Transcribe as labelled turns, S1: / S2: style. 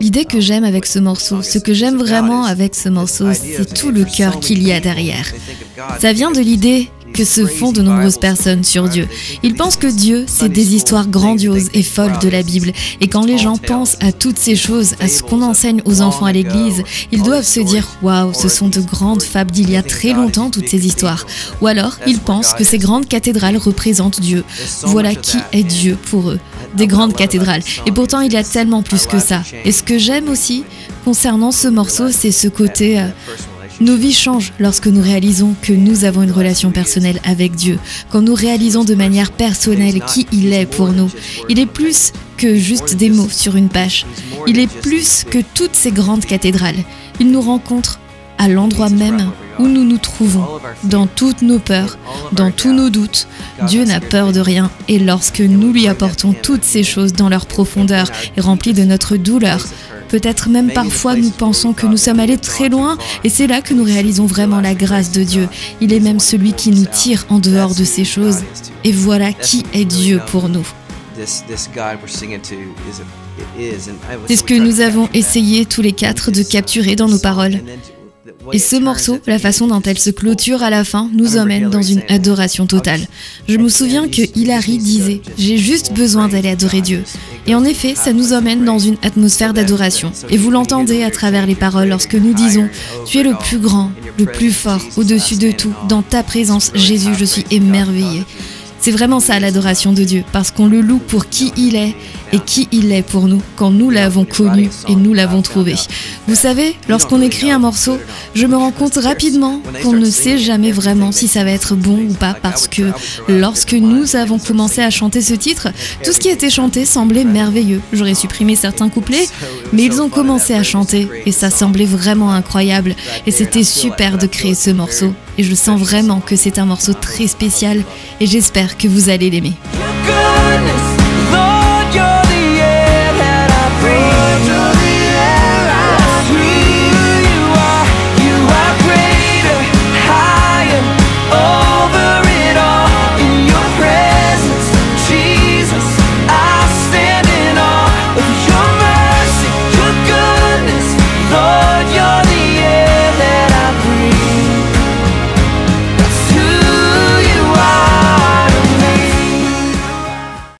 S1: L'idée que j'aime avec ce morceau, ce que j'aime vraiment avec ce morceau, c'est tout le cœur qu'il y a derrière. Ça vient de l'idée que se font de nombreuses personnes sur Dieu. Ils pensent que Dieu, c'est des histoires grandioses et folles de la Bible. Et quand les gens pensent à toutes ces choses, à ce qu'on enseigne aux enfants à l'église, ils doivent se dire Waouh, ce sont de grandes fables d'il y a très longtemps, toutes ces histoires. Ou alors, ils pensent que ces grandes cathédrales représentent Dieu. Voilà qui est Dieu pour eux. Des grandes cathédrales. Et pourtant, il y a tellement plus que ça. Et ce que j'aime aussi concernant ce morceau, c'est ce côté. euh, nos vies changent lorsque nous réalisons que nous avons une relation personnelle avec Dieu, quand nous réalisons de manière personnelle qui il est pour nous. Il est plus que juste des mots sur une page. Il est plus que toutes ces grandes cathédrales. Il nous rencontre à l'endroit même où nous nous trouvons, dans toutes nos peurs, dans tous nos doutes. Dieu n'a peur de rien et lorsque nous lui apportons toutes ces choses dans leur profondeur et remplies de notre douleur, Peut-être même parfois nous pensons que nous sommes allés très loin et c'est là que nous réalisons vraiment la grâce de Dieu. Il est même celui qui nous tire en dehors de ces choses. Et voilà qui est Dieu pour nous. C'est ce que nous avons essayé tous les quatre de capturer dans nos paroles. Et ce morceau, la façon dont elle se clôture à la fin, nous emmène dans une adoration totale. Je me souviens que Hilary disait J'ai juste besoin d'aller adorer Dieu. Et en effet, ça nous emmène dans une atmosphère d'adoration. Et vous l'entendez à travers les paroles lorsque nous disons Tu es le plus grand, le plus fort, au-dessus de tout. Dans ta présence, Jésus, je suis émerveillé. C'est vraiment ça l'adoration de Dieu, parce qu'on le loue pour qui il est et qui il est pour nous quand nous l'avons connu et nous l'avons trouvé. Vous savez, lorsqu'on écrit un morceau, je me rends compte rapidement qu'on ne sait jamais vraiment si ça va être bon ou pas, parce que lorsque nous avons commencé à chanter ce titre, tout ce qui était chanté semblait merveilleux. J'aurais supprimé certains couplets, mais ils ont commencé à chanter et ça semblait vraiment incroyable. Et c'était super de créer ce morceau. Et je sens vraiment que c'est un morceau très spécial et j'espère que vous allez l'aimer.